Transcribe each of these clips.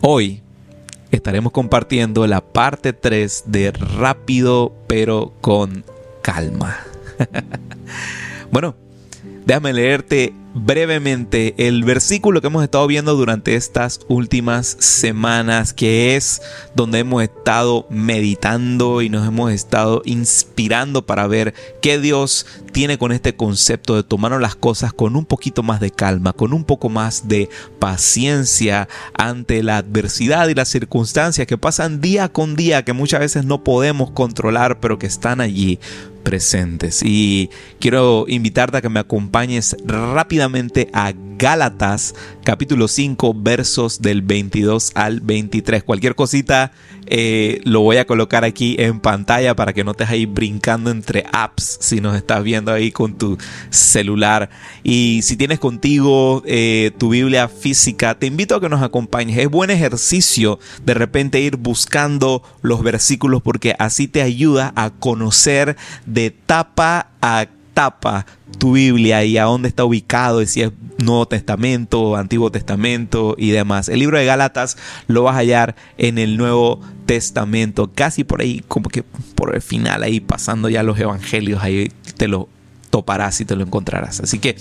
Hoy estaremos compartiendo la parte 3 de Rápido pero con calma. bueno, déjame leerte brevemente el versículo que hemos estado viendo durante estas últimas semanas, que es donde hemos estado meditando y nos hemos estado inspirando para ver qué Dios tiene con este concepto de tomar las cosas con un poquito más de calma, con un poco más de paciencia ante la adversidad y las circunstancias que pasan día con día, que muchas veces no podemos controlar, pero que están allí presentes. Y quiero invitarte a que me acompañes rápidamente a Gálatas capítulo 5 versos del 22 al 23. Cualquier cosita eh, lo voy a colocar aquí en pantalla para que no estés ahí brincando entre apps si nos estás viendo ahí con tu celular. Y si tienes contigo eh, tu Biblia física, te invito a que nos acompañes. Es buen ejercicio de repente ir buscando los versículos porque así te ayuda a conocer de etapa a tu Biblia y a dónde está ubicado, y si es Nuevo Testamento, Antiguo Testamento y demás. El libro de Gálatas lo vas a hallar en el Nuevo Testamento, casi por ahí, como que por el final, ahí pasando ya los evangelios, ahí te lo toparás y te lo encontrarás. Así que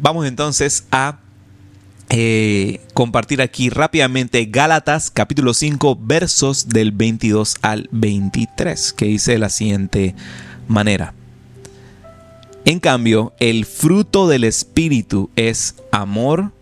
vamos entonces a eh, compartir aquí rápidamente Gálatas capítulo 5 versos del 22 al 23, que dice de la siguiente manera. En cambio, el fruto del Espíritu es amor,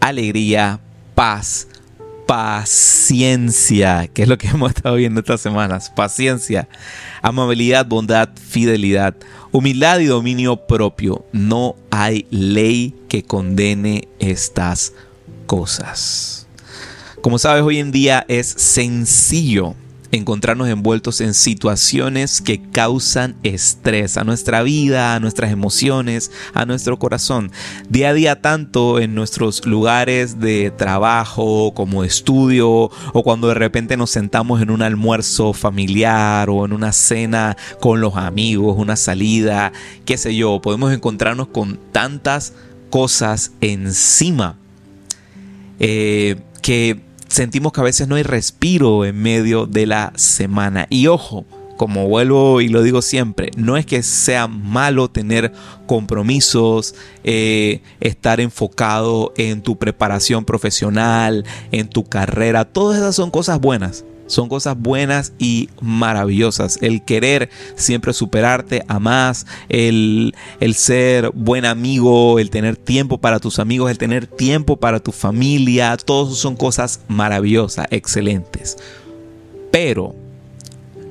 alegría, paz, paciencia, que es lo que hemos estado viendo estas semanas, paciencia, amabilidad, bondad, fidelidad, humildad y dominio propio. No hay ley que condene estas cosas. Como sabes, hoy en día es sencillo encontrarnos envueltos en situaciones que causan estrés a nuestra vida, a nuestras emociones, a nuestro corazón. Día a día tanto en nuestros lugares de trabajo como estudio o cuando de repente nos sentamos en un almuerzo familiar o en una cena con los amigos, una salida, qué sé yo, podemos encontrarnos con tantas cosas encima eh, que sentimos que a veces no hay respiro en medio de la semana. Y ojo, como vuelvo y lo digo siempre, no es que sea malo tener compromisos, eh, estar enfocado en tu preparación profesional, en tu carrera, todas esas son cosas buenas son cosas buenas y maravillosas. El querer siempre superarte a más, el, el ser buen amigo, el tener tiempo para tus amigos, el tener tiempo para tu familia, todos son cosas maravillosas, excelentes. Pero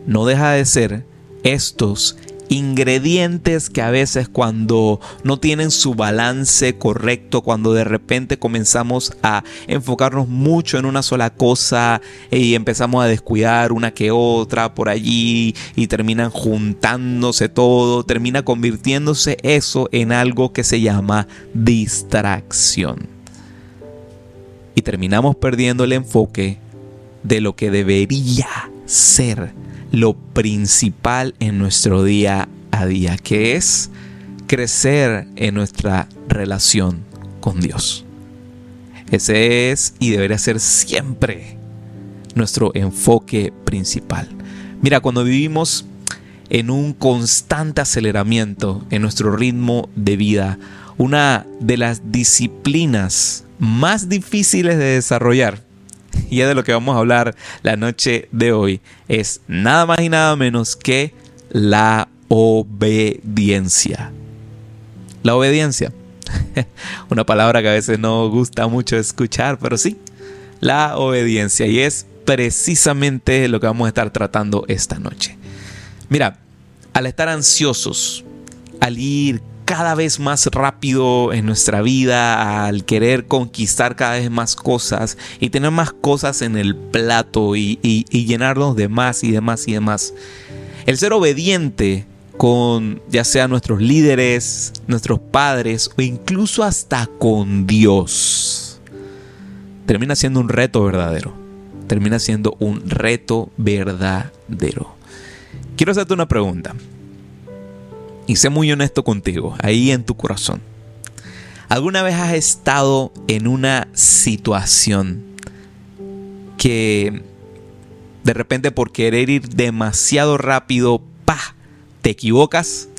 no deja de ser estos ingredientes que a veces cuando no tienen su balance correcto, cuando de repente comenzamos a enfocarnos mucho en una sola cosa y empezamos a descuidar una que otra por allí y terminan juntándose todo, termina convirtiéndose eso en algo que se llama distracción. Y terminamos perdiendo el enfoque de lo que debería ser lo principal en nuestro día a día, que es crecer en nuestra relación con Dios. Ese es y debería ser siempre nuestro enfoque principal. Mira, cuando vivimos en un constante aceleramiento en nuestro ritmo de vida, una de las disciplinas más difíciles de desarrollar y es de lo que vamos a hablar la noche de hoy, es nada más y nada menos que la obediencia. La obediencia. Una palabra que a veces no gusta mucho escuchar, pero sí, la obediencia. Y es precisamente lo que vamos a estar tratando esta noche. Mira, al estar ansiosos, al ir cada vez más rápido en nuestra vida, al querer conquistar cada vez más cosas y tener más cosas en el plato y, llenarnos de más y de más y de más. El ser obediente con ya sea nuestros líderes, nuestros padres o incluso hasta con Dios, termina siendo un reto verdadero. Termina siendo un reto verdadero. Quiero hacerte una pregunta y sé muy honesto contigo, ahí en tu corazón. ¿Alguna vez has estado en una situación que de repente por querer ir demasiado rápido, ¡pa! Te equivocas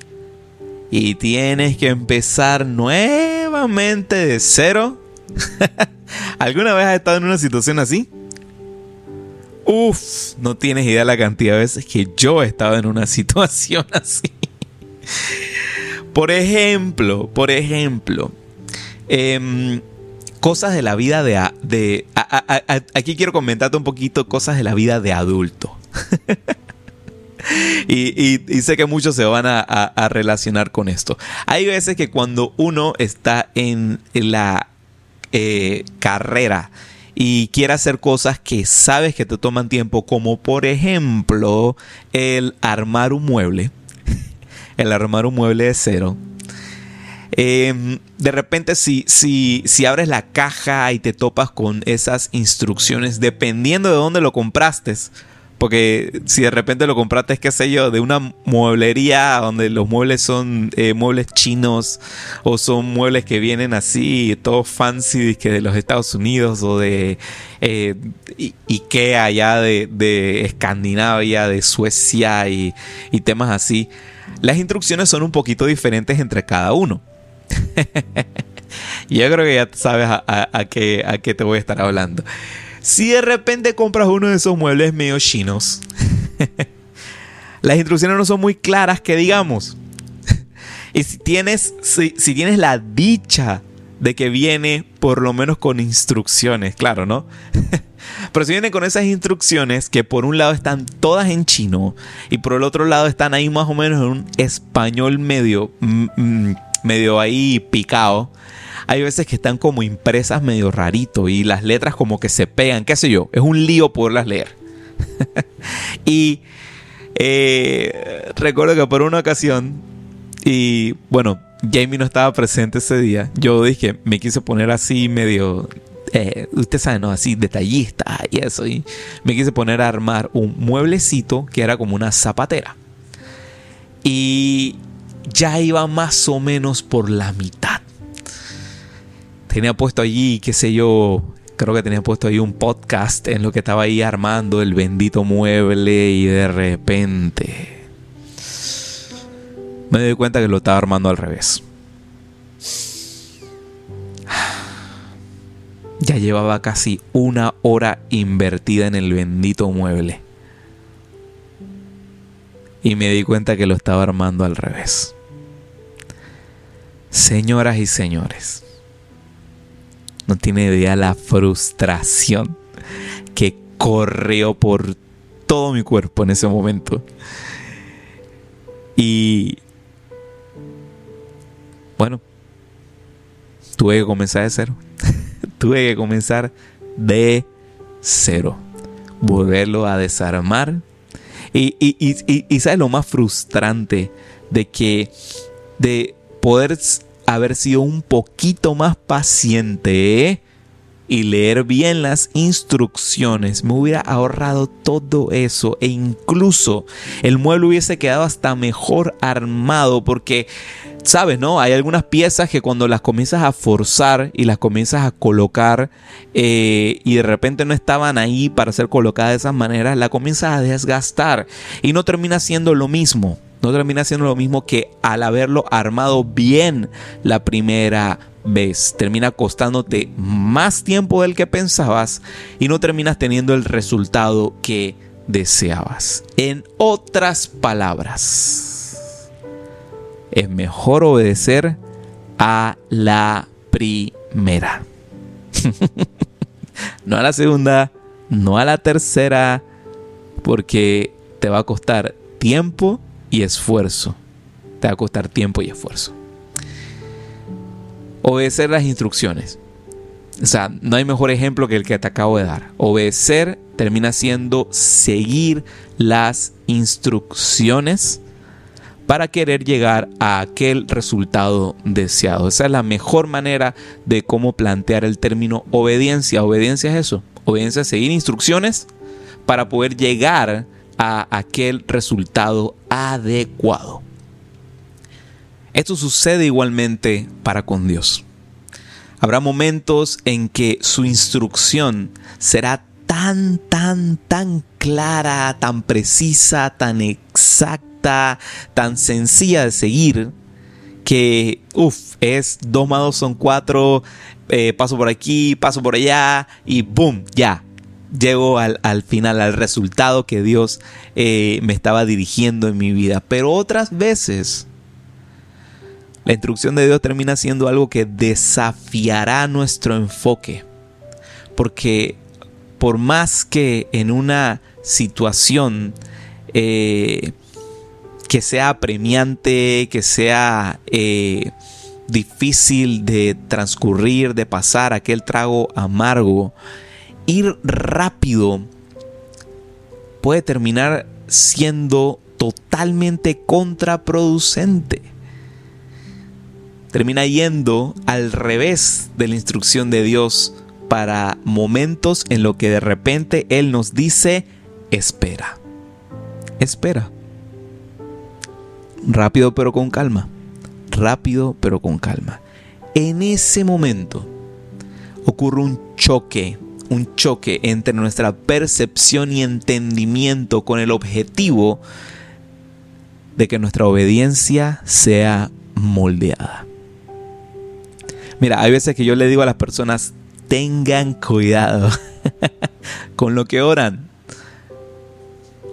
y tienes que empezar nuevamente de cero. ¿Alguna vez has estado en una situación así? Uf, no tienes idea la cantidad de veces que yo he estado en una situación así. por ejemplo, por ejemplo, em, cosas de la vida de... de aquí quiero comentarte un poquito cosas de la vida de adulto. y, sé que muchos se van a, relacionar con esto. Hay veces que cuando uno está en la eh, carrera y quiere hacer cosas que sabes que te toman tiempo, como por ejemplo el armar un mueble, el armar un mueble de cero, Em, de repente si, si, si abres la caja y te topas con esas instrucciones, dependiendo de dónde lo compraste, porque si de repente lo compraste, qué sé yo, de una mueblería donde los muebles son eh, muebles chinos o son muebles que vienen así, todo fancy que de los Estados Unidos o de eh, Ikea allá de, Escandinavia, de Suecia y, y temas así, las instrucciones son un poquito diferentes entre cada uno. Yo creo que ya sabes a, qué, a qué te voy a estar hablando. Si de repente compras uno de esos muebles medio chinos, las instrucciones no son muy claras, que digamos. y si tienes, si, si tienes la dicha de que viene por lo menos con instrucciones, claro, ¿no? Pero si viene con esas instrucciones que por un lado están todas en chino y por el otro lado están ahí más o menos en un español medio mm, mm, medio ahí picado, hay veces que están como impresas medio rarito y las letras como que se pegan, qué sé yo, es un lío poderlas leer. y eh, recuerdo que por una ocasión, y bueno, Jamie no estaba presente ese día, yo dije, me quise poner así medio, eh, usted sabe, ¿no? Así detallista y eso, me quise poner a armar un mueblecito que era como una zapatera. Y ya iba más o menos por la mitad. Tenía puesto allí, qué sé yo, creo que tenía puesto ahí un podcast en lo que estaba ahí armando el bendito mueble y de repente me di cuenta que lo estaba armando al revés. Ya llevaba casi una hora invertida en el bendito mueble. Y me di cuenta que lo estaba armando al revés. Señoras y señores, no tiene idea la frustración que corrió por todo mi cuerpo en ese momento. Y bueno, tuve que comenzar de cero. tuve que comenzar de cero. Volverlo a desarmar. Y, y, y, y, sabes lo más frustrante de que de poder haber sido un poquito más paciente ¿eh? y leer bien las instrucciones, me hubiera ahorrado todo eso e incluso el mueble hubiese quedado hasta mejor armado porque sabes, ¿no? Hay algunas piezas que cuando las comienzas a forzar y las comienzas a colocar eh, y de repente no estaban ahí para ser colocadas de esas maneras, la comienzas a desgastar y no termina siendo lo mismo no termina siendo lo mismo que al haberlo armado bien la primera vez. Termina costándote más tiempo del que pensabas y no terminas teniendo el resultado que deseabas. En otras palabras, es mejor obedecer a la primera. no a la segunda, no a la tercera, porque te va a costar tiempo y esfuerzo. Te va a costar tiempo y esfuerzo. Obedecer las instrucciones. O sea, no hay mejor ejemplo que el que te acabo de dar. Obedecer termina siendo seguir las instrucciones para querer llegar a aquel resultado deseado. Esa es la mejor manera de cómo plantear el término obediencia. Obediencia es eso. Obediencia es seguir instrucciones para poder llegar a aquel resultado adecuado. Esto sucede igualmente para con Dios. Habrá momentos en que su instrucción será tan tan, tan, clara, tan precisa, tan exacta, tan sencilla de seguir, que, uff, es 2 más 2 son 4, eh, paso por aquí, paso por allá y boom, ya. Llego al, final, al resultado que Dios eh, me estaba dirigiendo en mi vida. Pero otras veces, la instrucción de Dios termina siendo algo que desafiará nuestro enfoque. Porque por más que en una situación eh, que sea apremiante, que sea difícil de transcurrir, de pasar aquel trago amargo, ir rápido puede terminar siendo totalmente contraproducente. Termina yendo al revés de la instrucción de Dios para momentos en lo que de repente Él nos dice, espera, espera. Rápido pero con calma rápido pero con calma. En ese momento ocurre un choque, un choque entre nuestra percepción y entendimiento con el objetivo de que nuestra obediencia sea moldeada. Mira, hay veces que yo le digo a las personas, tengan cuidado con lo que oran.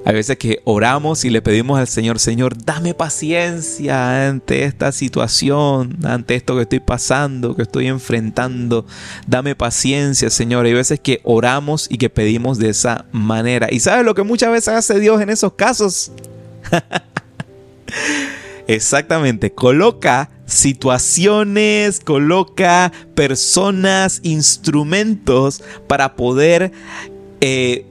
Hay veces que oramos y le pedimos al Señor, Señor, dame paciencia ante esta situación, ante esto que estoy pasando, que estoy enfrentando. Dame paciencia, Señor. Hay veces que oramos y que pedimos de esa manera. ¿Y sabes lo que muchas veces hace Dios en esos casos? Exactamente, coloca situaciones, coloca personas, instrumentos para poder eh,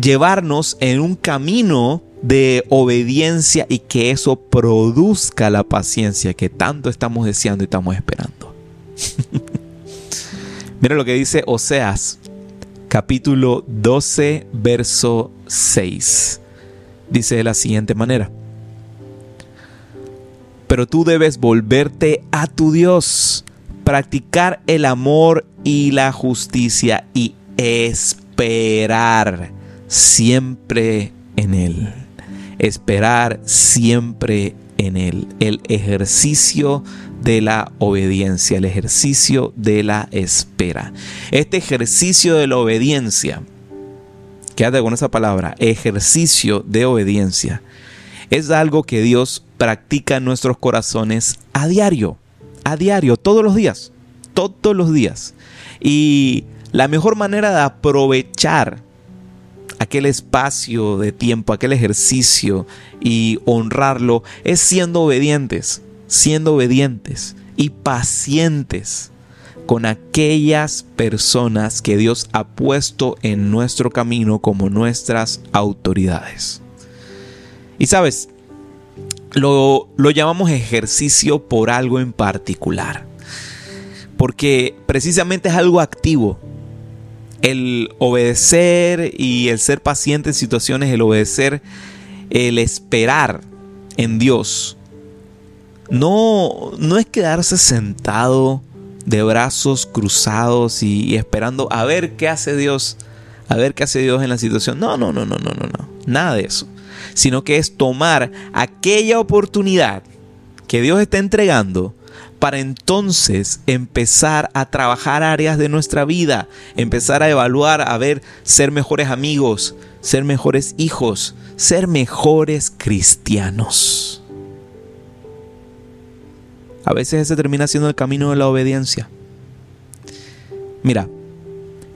llevarnos en un camino de obediencia y que eso produzca la paciencia que tanto estamos deseando y estamos esperando. Mira lo que dice Oseas, capítulo 12, verso 6. Dice de la siguiente manera. Pero tú debes volverte a tu Dios, practicar el amor y la justicia y esperar siempre en Él. Esperar siempre en Él. El ejercicio de la obediencia, el ejercicio de la espera. Este ejercicio de la obediencia, quédate con esa palabra, ejercicio de obediencia, es algo que Dios practica en nuestros corazones a diario, a diario, todos los días, todos los días. Y la mejor manera de aprovechar aquel espacio de tiempo, aquel ejercicio y honrarlo es siendo obedientes, siendo obedientes y pacientes con aquellas personas que Dios ha puesto en nuestro camino como nuestras autoridades. Y sabes, lo, lo llamamos ejercicio por algo en particular, porque precisamente es algo activo, el obedecer y el ser paciente en situaciones, el obedecer, el esperar en Dios, no, no es quedarse sentado de brazos cruzados y, esperando a ver qué hace Dios, a ver qué hace Dios en la situación. No, no, no, no, no, no, no, nada de eso. Sino que es tomar aquella oportunidad que Dios está entregando para entonces empezar a trabajar áreas de nuestra vida, empezar a evaluar, a ver, ser mejores amigos, ser mejores hijos, ser mejores cristianos. A veces ese termina siendo el camino de la obediencia. Mira,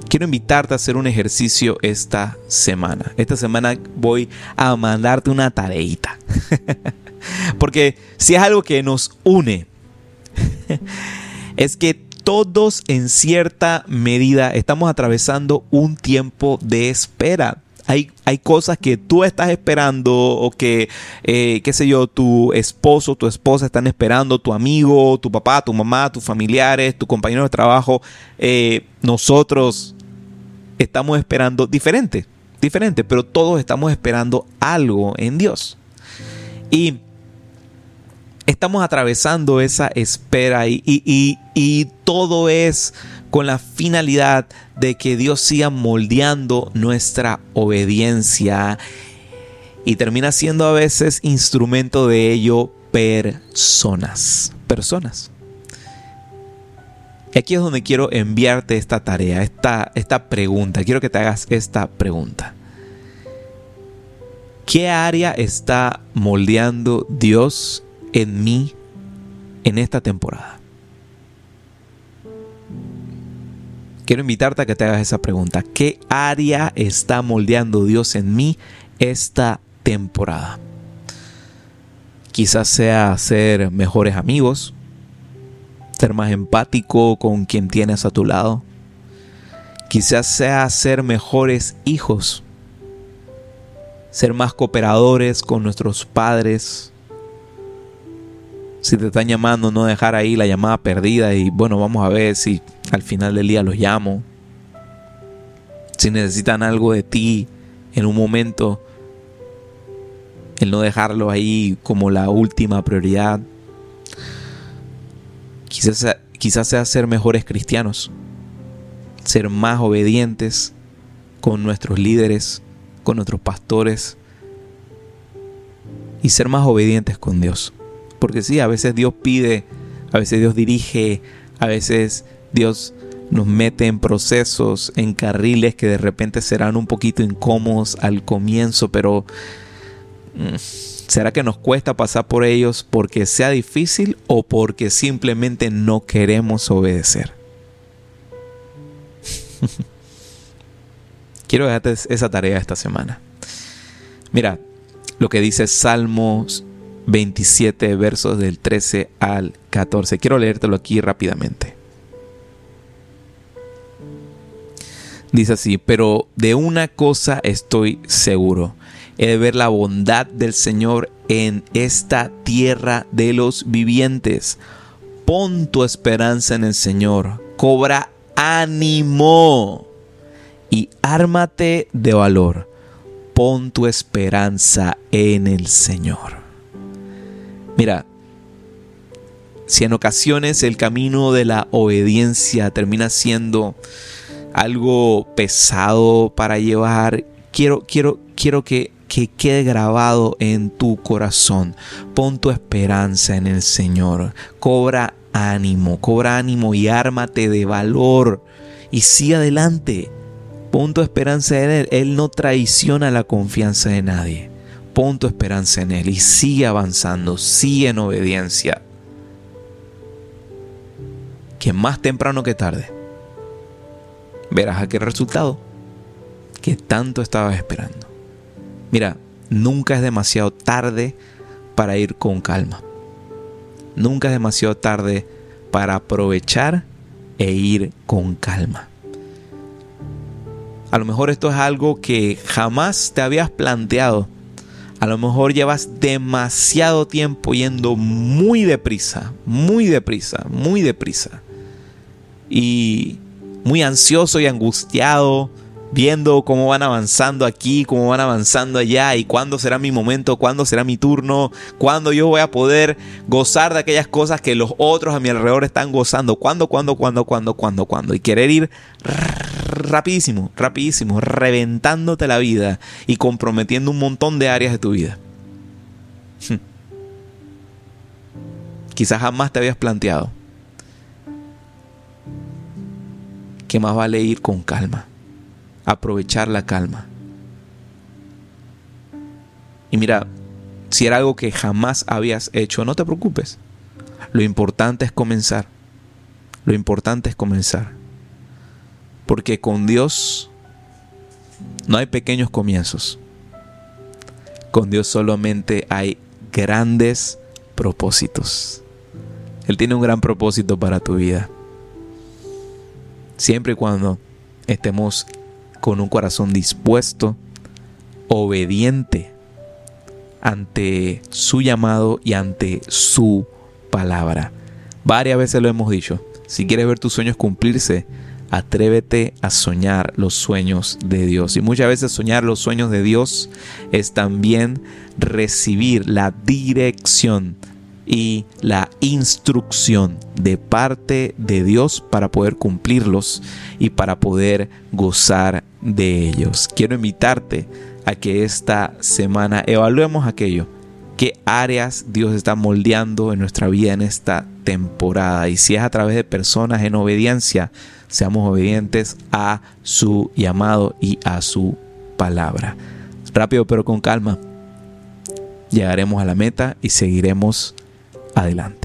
quiero invitarte a hacer un ejercicio esta semana. Esta semana voy a mandarte una tareita. Porque si es algo que nos une, es que todos en cierta medida estamos atravesando un tiempo de espera. Hay, hay, cosas que tú estás esperando o que, eh, qué sé yo, tu esposo, tu esposa están esperando, tu amigo, tu papá, tu mamá, tus familiares, tu compañero de trabajo. Eh, nosotros estamos esperando diferente, diferente, pero todos estamos esperando algo en Dios. Y estamos atravesando esa espera y, todo es con la finalidad de que Dios siga moldeando nuestra obediencia y termina siendo a veces instrumento de ello personas. Personas. Y aquí es donde quiero enviarte esta tarea, esta, esta pregunta. Quiero que te hagas esta pregunta. ¿Qué área está moldeando Dios en mí en esta temporada? Quiero invitarte a que te hagas esa pregunta. ¿Qué área está moldeando Dios en mí esta temporada? Quizás sea ser mejores amigos, ser más empático con quien tienes a tu lado. Quizás sea ser mejores hijos, ser más cooperadores con nuestros padres. Si te están llamando, no dejar ahí la llamada perdida y bueno, vamos a ver si al final del día los llamo. Si necesitan algo de ti en un momento, el no dejarlo ahí como la última prioridad. Quizás, quizás sea ser mejores cristianos, ser más obedientes con nuestros líderes, con nuestros pastores y ser más obedientes con Dios. Porque sí, a veces Dios pide, a veces Dios dirige, a veces Dios nos mete en procesos, en carriles que de repente serán un poquito incómodos al comienzo, pero Mm. ¿Será que nos cuesta pasar por ellos porque sea difícil o porque simplemente no queremos obedecer? Quiero dejarte esa tarea esta semana. Mira lo que dice Salmos 27, versos del 13 al 14. Quiero leértelo aquí rápidamente. Dice así, pero de una cosa estoy seguro he de ver la bondad del Señor en esta tierra de los vivientes. Pon tu esperanza en el Señor, cobra ánimo y ármate de valor. Pon tu esperanza en el Señor. Mira, si en ocasiones el camino de la obediencia termina siendo algo pesado para llevar, quiero, quiero, quiero que que quede grabado en tu corazón. Pon tu esperanza en el Señor. Cobra ánimo, cobra ánimo y ármate de valor. Y sigue adelante. Pon tu esperanza en Él. Él no traiciona la confianza de nadie. Pon tu esperanza en Él y sigue avanzando, sigue en obediencia. Que más temprano que tarde verás aquel resultado que tanto estabas esperando. Mira, nunca es demasiado tarde para ir con calma. Nunca es demasiado tarde para aprovechar e ir con calma. A lo mejor esto es algo que jamás te habías planteado. A lo mejor llevas demasiado tiempo yendo muy deprisa, muy deprisa, muy deprisa. Y muy ansioso y angustiado viendo cómo van avanzando aquí, cómo van avanzando allá y cuándo será mi momento, cuándo será mi turno, cuándo yo voy a poder gozar de aquellas cosas que los otros a mi alrededor están gozando, cuándo, cuándo, cuándo, cuándo, cuándo, cuándo. Y querer ir rapidísimo, rapidísimo, reventándote la vida y comprometiendo un montón de áreas de tu vida. Quizás jamás te habías planteado que más vale ir con calma aprovechar la calma. Y mira, si era algo que jamás habías hecho, no te preocupes. Lo importante es comenzar. Lo importante es comenzar. Porque con Dios no hay pequeños comienzos. Con Dios solamente hay grandes propósitos. Él tiene un gran propósito para tu vida. Siempre y cuando estemos con un corazón dispuesto, obediente ante su llamado y ante su palabra. Varias veces lo hemos dicho. Si quieres ver tus sueños cumplirse, atrévete a soñar los sueños de Dios. Y muchas veces soñar los sueños de Dios es también recibir la dirección y la instrucción de parte de Dios para poder cumplirlos y para poder gozar de ellos. Quiero invitarte a que esta semana evaluemos aquello, qué áreas Dios está moldeando en nuestra vida en esta temporada y si es a través de personas en obediencia, seamos obedientes a su llamado y a su palabra. Rápido pero con calma, llegaremos a la meta y seguiremos adelante.